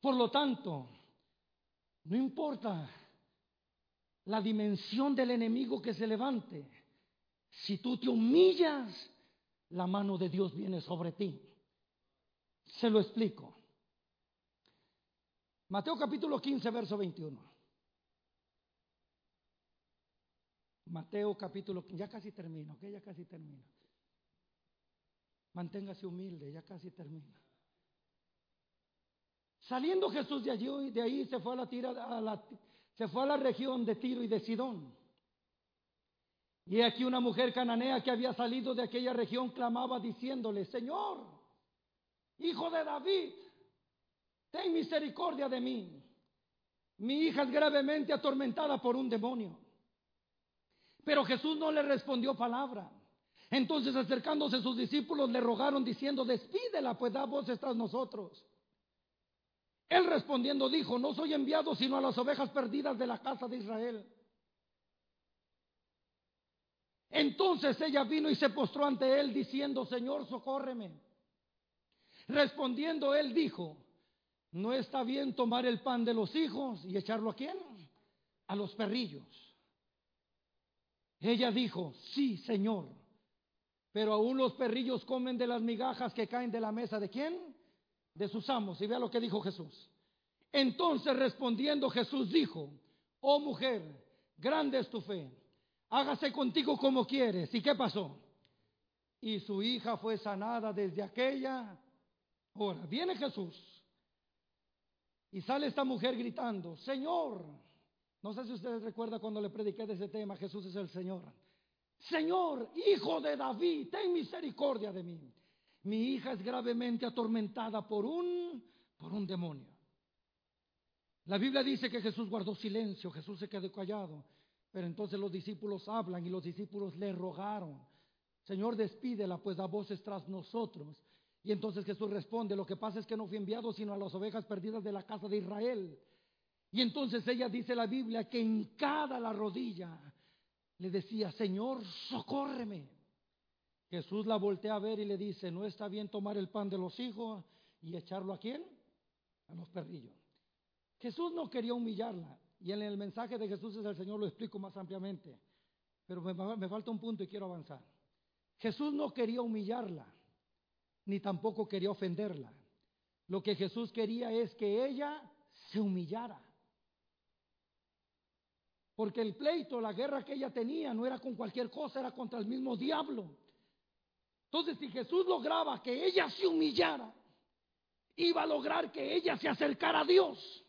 Por lo tanto, no importa la dimensión del enemigo que se levante. Si tú te humillas, la mano de Dios viene sobre ti. Se lo explico. Mateo capítulo 15, verso 21. Mateo capítulo, ya casi termino, que ya casi termino. Manténgase humilde, ya casi termino. Saliendo Jesús de allí, de ahí se fue a la, tira, a la, se fue a la región de Tiro y de Sidón. Y aquí una mujer cananea que había salido de aquella región clamaba diciéndole, Señor, hijo de David, ten misericordia de mí. Mi hija es gravemente atormentada por un demonio. Pero Jesús no le respondió palabra. Entonces acercándose sus discípulos le rogaron diciendo, despídela, pues da voz tras nosotros. Él respondiendo dijo, no soy enviado sino a las ovejas perdidas de la casa de Israel. Entonces ella vino y se postró ante él diciendo, Señor, socórreme. Respondiendo él dijo, no está bien tomar el pan de los hijos y echarlo a quién? A los perrillos. Ella dijo, sí, Señor, pero aún los perrillos comen de las migajas que caen de la mesa de quién? De sus amos. Y vea lo que dijo Jesús. Entonces respondiendo Jesús dijo, oh mujer, grande es tu fe hágase contigo como quieres. ¿Y qué pasó? Y su hija fue sanada desde aquella hora. Viene Jesús y sale esta mujer gritando, Señor, no sé si ustedes recuerdan cuando le prediqué de ese tema, Jesús es el Señor. Señor, hijo de David, ten misericordia de mí. Mi hija es gravemente atormentada por un, por un demonio. La Biblia dice que Jesús guardó silencio, Jesús se quedó callado. Pero entonces los discípulos hablan y los discípulos le rogaron, Señor, despídela, pues da voces tras nosotros. Y entonces Jesús responde, lo que pasa es que no fui enviado sino a las ovejas perdidas de la casa de Israel. Y entonces ella dice la Biblia que en cada la rodilla le decía, Señor, socórreme. Jesús la voltea a ver y le dice, no está bien tomar el pan de los hijos y echarlo a quién? A los perrillos. Jesús no quería humillarla. Y en el mensaje de Jesús es el Señor lo explico más ampliamente. Pero me, me falta un punto y quiero avanzar. Jesús no quería humillarla, ni tampoco quería ofenderla. Lo que Jesús quería es que ella se humillara. Porque el pleito, la guerra que ella tenía no era con cualquier cosa, era contra el mismo diablo. Entonces, si Jesús lograba que ella se humillara, iba a lograr que ella se acercara a Dios.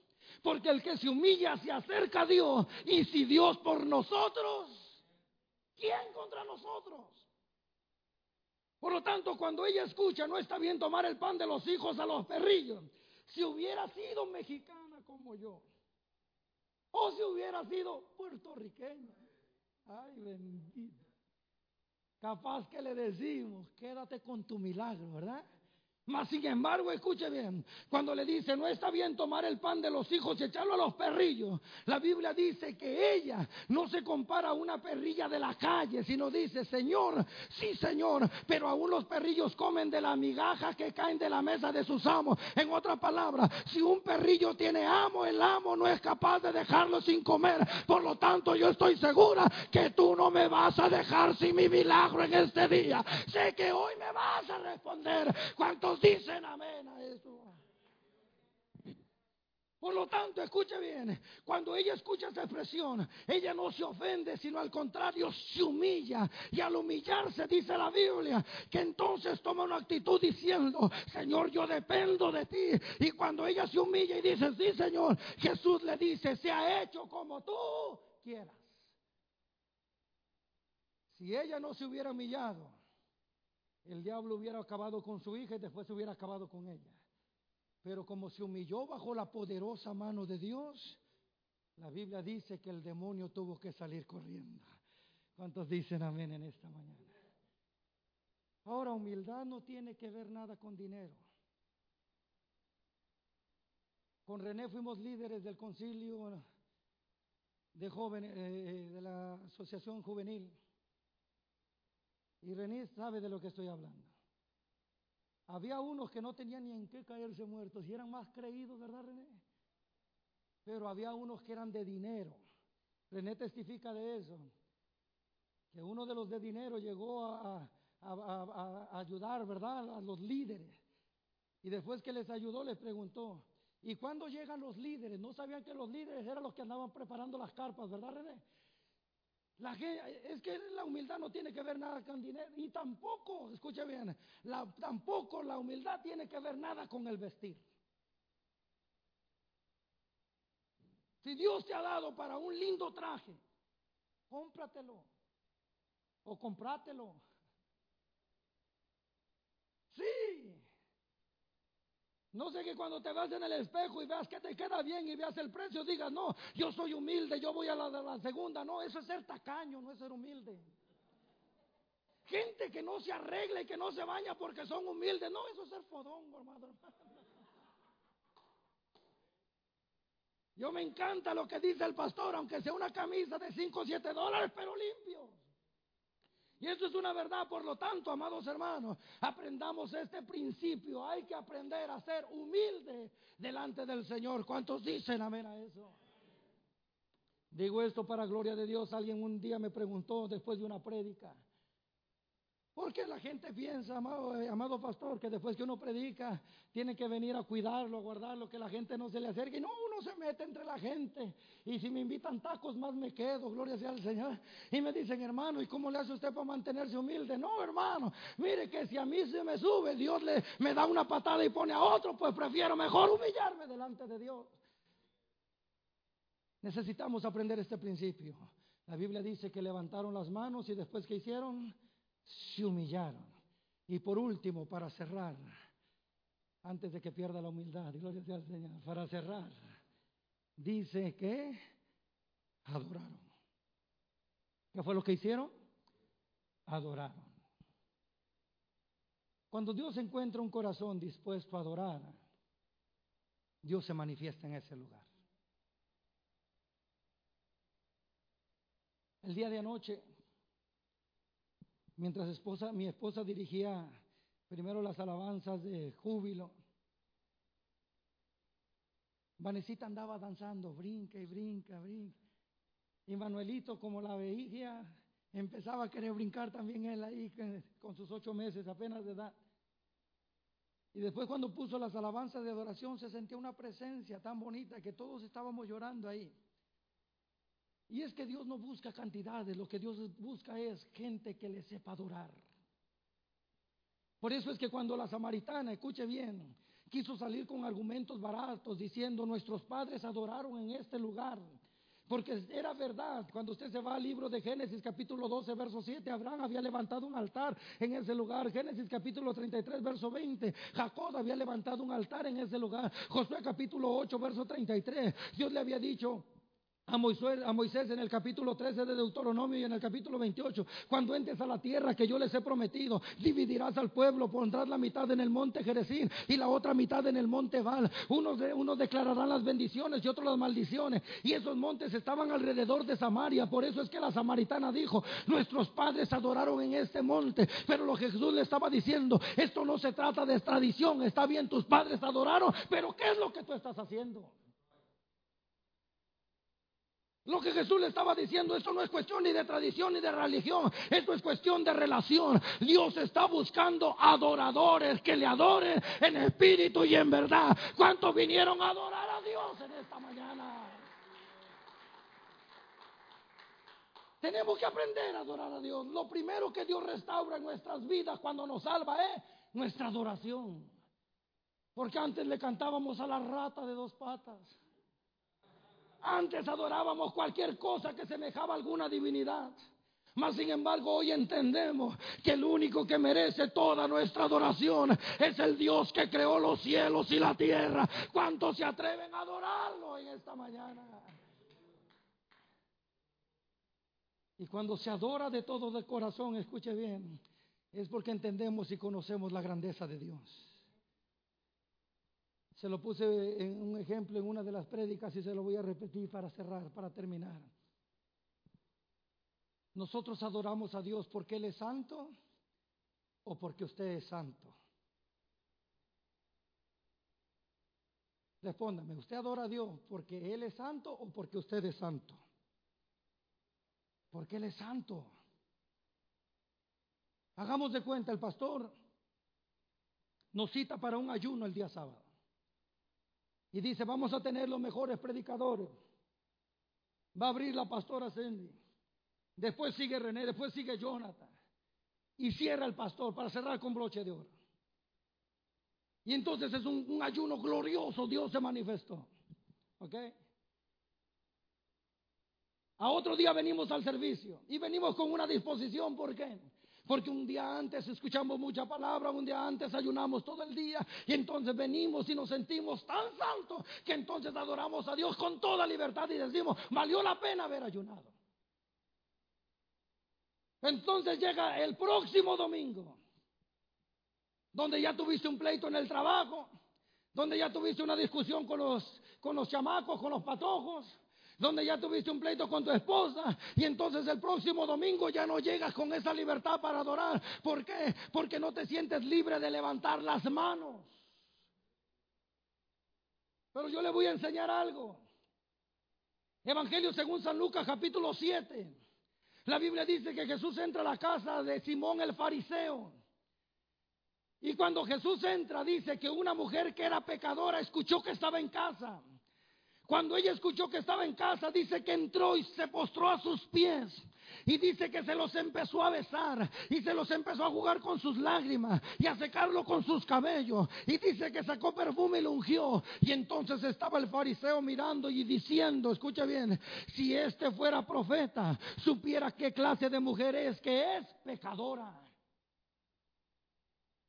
Porque el que se humilla se acerca a Dios. Y si Dios por nosotros, ¿quién contra nosotros? Por lo tanto, cuando ella escucha, no está bien tomar el pan de los hijos a los perrillos. Si hubiera sido mexicana como yo, o si hubiera sido puertorriqueña, ay bendito, capaz que le decimos, quédate con tu milagro, ¿verdad? Mas sin embargo, escuche bien, cuando le dice, no está bien tomar el pan de los hijos y echarlo a los perrillos, la Biblia dice que ella no se compara a una perrilla de la calle, sino dice, Señor, sí Señor, pero aún los perrillos comen de la migaja que caen de la mesa de sus amos. En otra palabra, si un perrillo tiene amo, el amo no es capaz de dejarlo sin comer. Por lo tanto, yo estoy segura que tú no me vas a dejar sin mi milagro en este día. Sé que hoy me vas a responder. ¿Cuántos dicen amén a eso? Por lo tanto, escuche bien, cuando ella escucha esa expresión, ella no se ofende, sino al contrario, se humilla. Y al humillarse, dice la Biblia, que entonces toma una actitud diciendo, Señor, yo dependo de ti. Y cuando ella se humilla y dice, sí, Señor, Jesús le dice, se ha hecho como tú quieras. Si ella no se hubiera humillado, el diablo hubiera acabado con su hija y después hubiera acabado con ella. Pero como se humilló bajo la poderosa mano de Dios, la Biblia dice que el demonio tuvo que salir corriendo. ¿Cuántos dicen amén en esta mañana? Ahora, humildad no tiene que ver nada con dinero. Con René fuimos líderes del concilio de jóvenes, eh, de la asociación juvenil. Y René sabe de lo que estoy hablando. Había unos que no tenían ni en qué caerse muertos y eran más creídos, ¿verdad, René? Pero había unos que eran de dinero. René testifica de eso. Que uno de los de dinero llegó a, ayudar, ¿verdad? A los líderes. Y después que les ayudó, les preguntó, ¿y cuándo llegan los líderes? No sabían que los líderes eran los que andaban preparando las carpas, ¿verdad, René? La es que la humildad no tiene que ver nada con dinero y tampoco, escuche bien, tampoco la humildad tiene que ver nada con el vestir. Si Dios te ha dado para un lindo traje, cómpratelo o comprátelo. Sí, no sé que cuando te vas en el espejo y veas que te queda bien y veas el precio, digas, no, yo soy humilde, yo voy a la, la segunda. No, eso es ser tacaño, no es ser humilde. Gente que no se arregla y que no se baña porque son humildes. No, eso es ser fodongo, hermano. Yo me encanta lo que dice el pastor, aunque sea una camisa de 5 o 7 dólares, pero limpio. Y eso es una verdad, por lo tanto, amados hermanos, aprendamos este principio. Hay que aprender a ser humilde delante del Señor. ¿Cuántos dicen amén a eso? Digo esto para gloria de Dios. Alguien un día me preguntó después de una prédica, porque la gente piensa, amado, eh, amado, pastor, que después que uno predica, tiene que venir a cuidarlo, a guardarlo, que la gente no se le acerque. No, uno se mete entre la gente. Y si me invitan tacos, más me quedo, gloria sea al Señor. Y me dicen, hermano, ¿y cómo le hace usted para mantenerse humilde? No, hermano, mire que si a mí se me sube, Dios le, me da una patada y pone a otro, pues prefiero mejor humillarme delante de Dios. Necesitamos aprender este principio. La Biblia dice que levantaron las manos y después que hicieron se humillaron. Y por último, para cerrar, antes de que pierda la humildad, gloria sea al Señor, para cerrar, dice que adoraron. ¿Qué fue lo que hicieron? Adoraron. Cuando Dios encuentra un corazón dispuesto a adorar, Dios se manifiesta en ese lugar. El día de anoche Mientras mi esposa dirigía primero las alabanzas de júbilo, Vanesita andaba danzando, brinca y brinca, brinca. Y Manuelito, como la veía, empezaba a querer brincar también él ahí con sus ocho meses apenas de edad. Y después cuando puso las alabanzas de adoración se sentía una presencia tan bonita que todos estábamos llorando ahí. Y es que Dios no busca cantidades, lo que Dios busca es gente que le sepa adorar. Por eso es que cuando la samaritana, escuche bien, quiso salir con argumentos baratos diciendo nuestros padres adoraron en este lugar. Porque era verdad, cuando usted se va al libro de Génesis capítulo 12, verso 7, Abraham había levantado un altar en ese lugar. Génesis capítulo 33, verso 20, Jacob había levantado un altar en ese lugar. Josué capítulo 8, verso 33, Dios le había dicho, a Moisés, en el capítulo 13 de Deuteronomio y en el capítulo 28, cuando entres a la tierra que yo les he prometido, dividirás al pueblo, pondrás la mitad en el monte Jerezín y la otra mitad en el monte Val. Unos, de, unos declararán las bendiciones y otros las maldiciones. Y esos montes estaban alrededor de Samaria. Por eso es que la samaritana dijo, nuestros padres adoraron en este monte. Pero lo que Jesús le estaba diciendo, esto no se trata de tradición, está bien, tus padres adoraron, pero ¿qué es lo que tú estás haciendo? Lo que Jesús le estaba diciendo, esto no es cuestión ni de tradición ni de religión, esto es cuestión de relación. Dios está buscando adoradores que le adoren en espíritu y en verdad. ¿Cuántos vinieron a adorar a Dios en esta mañana? Tenemos que aprender a adorar a Dios. Lo primero que Dios restaura en nuestras vidas cuando nos salva es nuestra adoración. Porque antes le cantábamos a la rata de dos patas. Antes adorábamos cualquier cosa que semejaba a alguna divinidad. Mas sin embargo hoy entendemos que el único que merece toda nuestra adoración es el Dios que creó los cielos y la tierra. ¿Cuántos se atreven a adorarlo en esta mañana? Y cuando se adora de todo de corazón, escuche bien, es porque entendemos y conocemos la grandeza de Dios. Se lo puse en un ejemplo en una de las prédicas y se lo voy a repetir para cerrar, para terminar. Nosotros adoramos a Dios porque Él es santo o porque usted es santo. Respóndame, ¿usted adora a Dios porque Él es santo o porque usted es santo? Porque Él es santo. Hagamos de cuenta, el pastor nos cita para un ayuno el día sábado. Y dice, vamos a tener los mejores predicadores. Va a abrir la pastora Cindy. Después sigue René, después sigue Jonathan. Y cierra el pastor para cerrar con broche de oro. Y entonces es un, un ayuno glorioso, Dios se manifestó. ¿Ok? A otro día venimos al servicio y venimos con una disposición, ¿por qué? Porque un día antes escuchamos mucha palabra, un día antes ayunamos todo el día y entonces venimos y nos sentimos tan santos que entonces adoramos a Dios con toda libertad y decimos, valió la pena haber ayunado. Entonces llega el próximo domingo, donde ya tuviste un pleito en el trabajo, donde ya tuviste una discusión con los, con los chamacos, con los patojos, donde ya tuviste un pleito con tu esposa y entonces el próximo domingo ya no llegas con esa libertad para adorar. ¿Por qué? Porque no te sientes libre de levantar las manos. Pero yo le voy a enseñar algo. Evangelio según San Lucas capítulo 7. La Biblia dice que Jesús entra a la casa de Simón el fariseo. Y cuando Jesús entra dice que una mujer que era pecadora escuchó que estaba en casa. Cuando ella escuchó que estaba en casa, dice que entró y se postró a sus pies. Y dice que se los empezó a besar y se los empezó a jugar con sus lágrimas y a secarlo con sus cabellos. Y dice que sacó perfume y lo ungió. Y entonces estaba el fariseo mirando y diciendo, escucha bien, si este fuera profeta, supiera qué clase de mujer es, que es pecadora.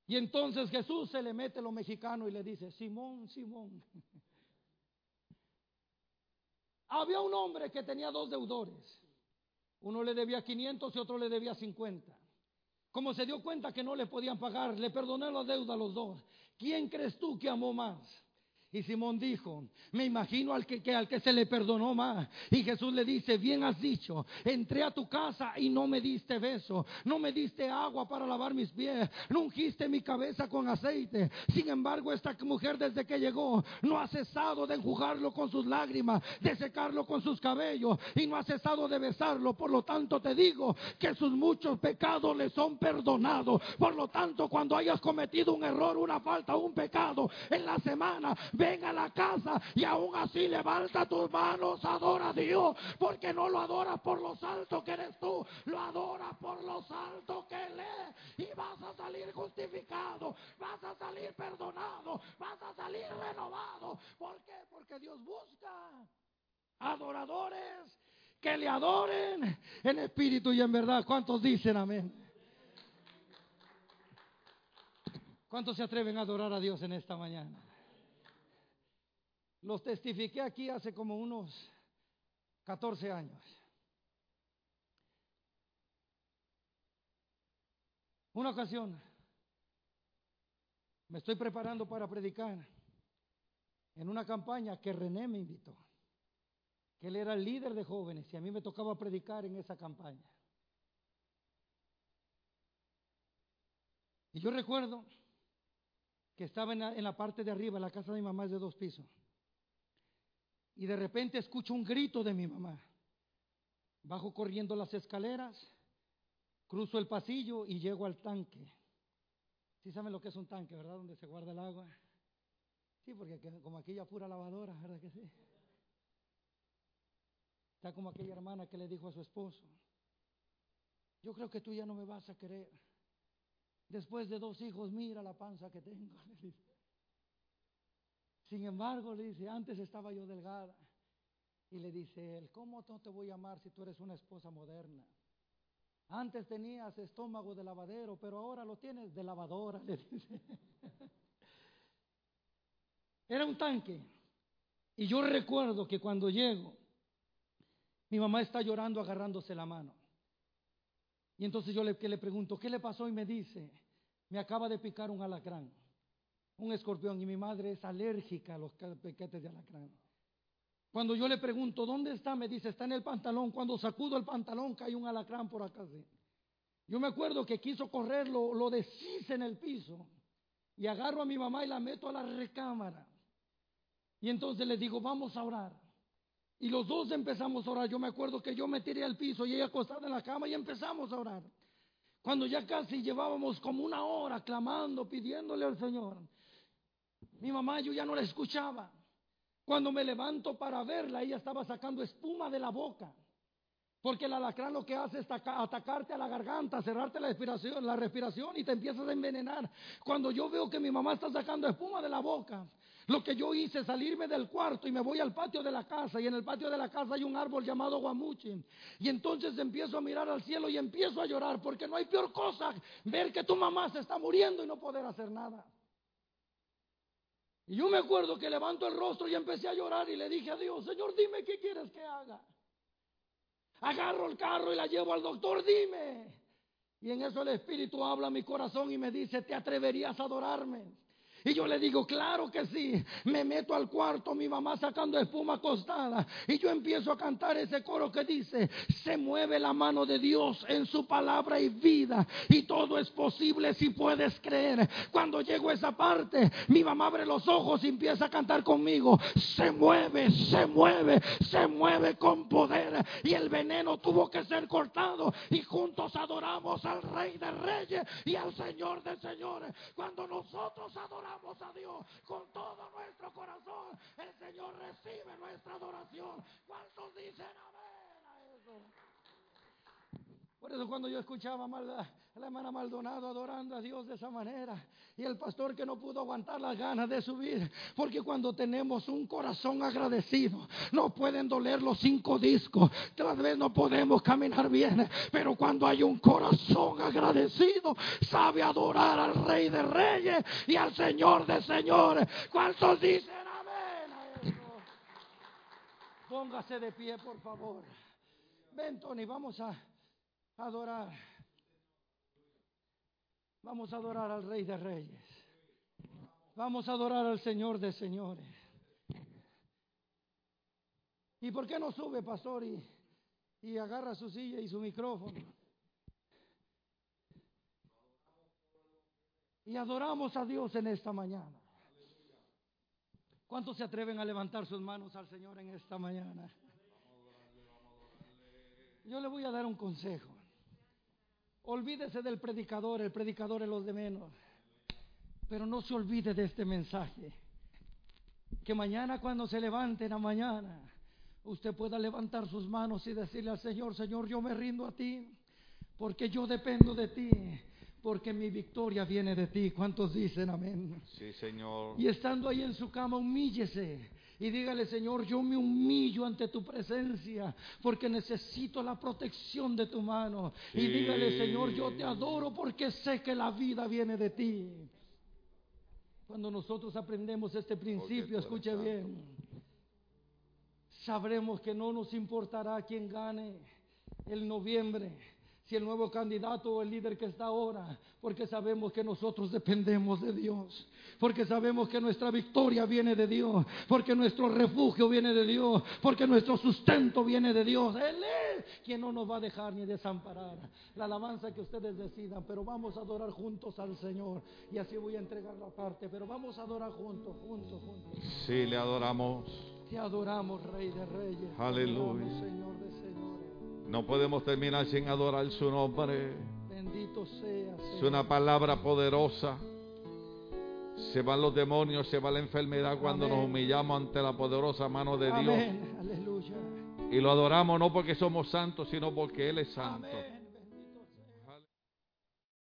Y entonces Jesús se le mete lo mexicano y le dice, Simón, Simón. Había un hombre que tenía dos deudores. Uno le debía 500 y otro le debía 50. Como se dio cuenta que no le podían pagar, le perdonó la deuda a los dos. ¿Quién crees tú que amó más? Y Simón dijo, me imagino al que, al que se le perdonó más. Y Jesús le dice, bien has dicho, entré a tu casa y no me diste beso, no me diste agua para lavar mis pies, no ungiste mi cabeza con aceite. Sin embargo, esta mujer desde que llegó no ha cesado de enjugarlo con sus lágrimas, de secarlo con sus cabellos y no ha cesado de besarlo. Por lo tanto te digo que sus muchos pecados le son perdonados. Por lo tanto, cuando hayas cometido un error, una falta, un pecado en la semana, ven a la casa y aún así levanta tus manos, adora a Dios, porque no lo adoras por lo alto que eres tú, lo adoras por lo alto que Él es y vas a salir justificado, vas a salir perdonado, vas a salir renovado. ¿Por qué? Porque Dios busca adoradores que le adoren en espíritu y en verdad. ¿Cuántos dicen amén? ¿Cuántos se atreven a adorar a Dios en esta mañana? Los testifiqué aquí hace como unos 14 años. Una ocasión, me estoy preparando para predicar en una campaña que René me invitó, que él era el líder de jóvenes y a mí me tocaba predicar en esa campaña. Y yo recuerdo que estaba en la, en la parte de arriba, la casa de mi mamá es de dos pisos y de repente escucho un grito de mi mamá. Bajo corriendo las escaleras, cruzo el pasillo y llego al tanque. ¿Sí saben lo que es un tanque, verdad? Donde se guarda el agua. Sí, porque como aquella pura lavadora, ¿verdad que sí? Está como aquella hermana que le dijo a su esposo, yo creo que tú ya no me vas a querer. Después de dos hijos, mira la panza que tengo. Sin embargo, le dice, antes estaba yo delgada. Y le dice él, ¿cómo no te voy a amar si tú eres una esposa moderna? Antes tenías estómago de lavadero, pero ahora lo tienes de lavadora, le dice. Era un tanque. Y yo recuerdo que cuando llego, mi mamá está llorando agarrándose la mano. Y entonces yo le, que le pregunto, ¿qué le pasó? Y me dice, me acaba de picar un alacrán un escorpión y mi madre es alérgica a los pequetes de alacrán. Cuando yo le pregunto, ¿dónde está? Me dice, está en el pantalón. Cuando sacudo el pantalón cae un alacrán por acá. Yo me acuerdo que quiso correr, lo, lo deshice en el piso y agarro a mi mamá y la meto a la recámara. Y entonces le digo, vamos a orar. Y los dos empezamos a orar. Yo me acuerdo que yo me tiré al piso y ella acostada en la cama y empezamos a orar. Cuando ya casi llevábamos como una hora clamando, pidiéndole al Señor. Mi mamá yo ya no la escuchaba. Cuando me levanto para verla, ella estaba sacando espuma de la boca. Porque el alacrán lo que hace es atacarte a la garganta, cerrarte la respiración, la respiración y te empiezas a envenenar. Cuando yo veo que mi mamá está sacando espuma de la boca, lo que yo hice es salirme del cuarto y me voy al patio de la casa. Y en el patio de la casa hay un árbol llamado guamuchi. Y entonces empiezo a mirar al cielo y empiezo a llorar porque no hay peor cosa ver que tu mamá se está muriendo y no poder hacer nada. Y yo me acuerdo que levanto el rostro y empecé a llorar y le dije a Dios, Señor, dime qué quieres que haga. Agarro el carro y la llevo al doctor, dime. Y en eso el Espíritu habla a mi corazón y me dice, ¿te atreverías a adorarme? Y yo le digo, claro que sí. Me meto al cuarto, mi mamá sacando espuma acostada. Y yo empiezo a cantar ese coro que dice, se mueve la mano de Dios en su palabra y vida. Y todo es posible si puedes creer. Cuando llego a esa parte, mi mamá abre los ojos y empieza a cantar conmigo. Se mueve, se mueve, se mueve con poder. Y el veneno tuvo que ser cortado. Y juntos adoramos al Rey de Reyes y al Señor de Señores. Cuando nosotros adoramos a Dios con todo nuestro corazón, el Señor recibe nuestra adoración. ¿Cuántos dicen amén a eso? Por eso cuando yo escuchaba a la, hermana Maldonado adorando a Dios de esa manera y el pastor que no pudo aguantar las ganas de subir, porque cuando tenemos un corazón agradecido, no pueden doler los cinco discos, tal vez no podemos caminar bien, pero cuando hay un corazón agradecido, sabe adorar al Rey de Reyes y al Señor de Señores. ¿Cuántos dicen amén a eso? Póngase de pie, por favor. Ven, Tony, vamos a adorar. Vamos a adorar al Rey de Reyes. Vamos a adorar al Señor de Señores. ¿Y por qué no sube, pastor, y, y agarra su silla y su micrófono? Y adoramos a Dios en esta mañana. ¿Cuántos se atreven a levantar sus manos al Señor en esta mañana? Yo le voy a dar un consejo. Olvídese del predicador, el predicador es los de menos. Pero no se olvide de este mensaje. Que mañana cuando se levante en la mañana, usted pueda levantar sus manos y decirle al Señor, Señor, yo me rindo a ti, porque yo dependo de ti, porque mi victoria viene de ti. ¿Cuántos dicen amén? Sí, Señor. Y estando ahí en su cama, humíllese y dígale, Señor, yo me humillo ante tu presencia porque necesito la protección de tu mano. Y dígale, Señor, yo te adoro porque sé que la vida viene de ti. Cuando nosotros aprendemos este principio, escuche bien, sabremos que no nos importará quién gane el noviembre, si el nuevo candidato o el líder que está ahora, porque sabemos que nosotros dependemos de Dios, porque sabemos que nuestra victoria viene de Dios, porque nuestro refugio viene de Dios, porque nuestro sustento viene de Dios. Él es quien no nos va a dejar ni desamparar. La alabanza que ustedes decidan, pero vamos a adorar juntos al Señor y así voy a entregar la parte, pero vamos a adorar juntos, juntos, juntos. Sí, le adoramos. Te adoramos, Rey de Reyes. Aleluya. Señor de Señores. No podemos terminar sin adorar su nombre. Bendito sea, Es una palabra poderosa. Se van los demonios, se va la enfermedad cuando Amén. nos humillamos ante la poderosa mano de Dios. Amén. Aleluya. Y lo adoramos no porque somos santos, sino porque Él es santo. Amén.